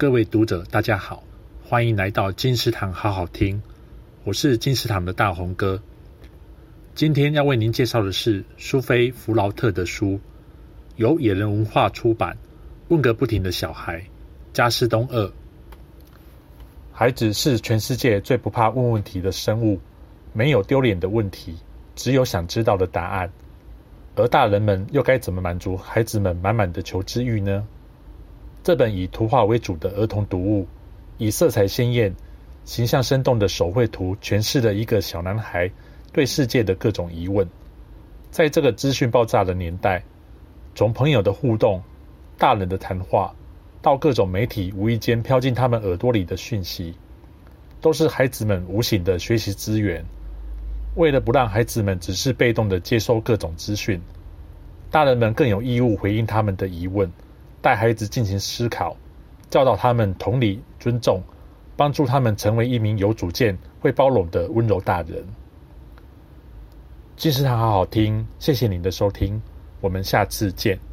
各位读者，大家好，欢迎来到金石堂好好听，我是金石堂的大红哥。今天要为您介绍的是苏菲·弗劳特的书，由野人文化出版。问个不停的小孩，加斯东二。孩子是全世界最不怕问问题的生物，没有丢脸的问题，只有想知道的答案。而大人们又该怎么满足孩子们满满的求知欲呢？这本以图画为主的儿童读物，以色彩鲜艳、形象生动的手绘图诠释了一个小男孩对世界的各种疑问。在这个资讯爆炸的年代，从朋友的互动、大人的谈话，到各种媒体无意间飘进他们耳朵里的讯息，都是孩子们无形的学习资源。为了不让孩子们只是被动的接收各种资讯，大人们更有义务回应他们的疑问。带孩子进行思考，教导他们同理、尊重，帮助他们成为一名有主见、会包容的温柔大人。金石堂好好听，谢谢您的收听，我们下次见。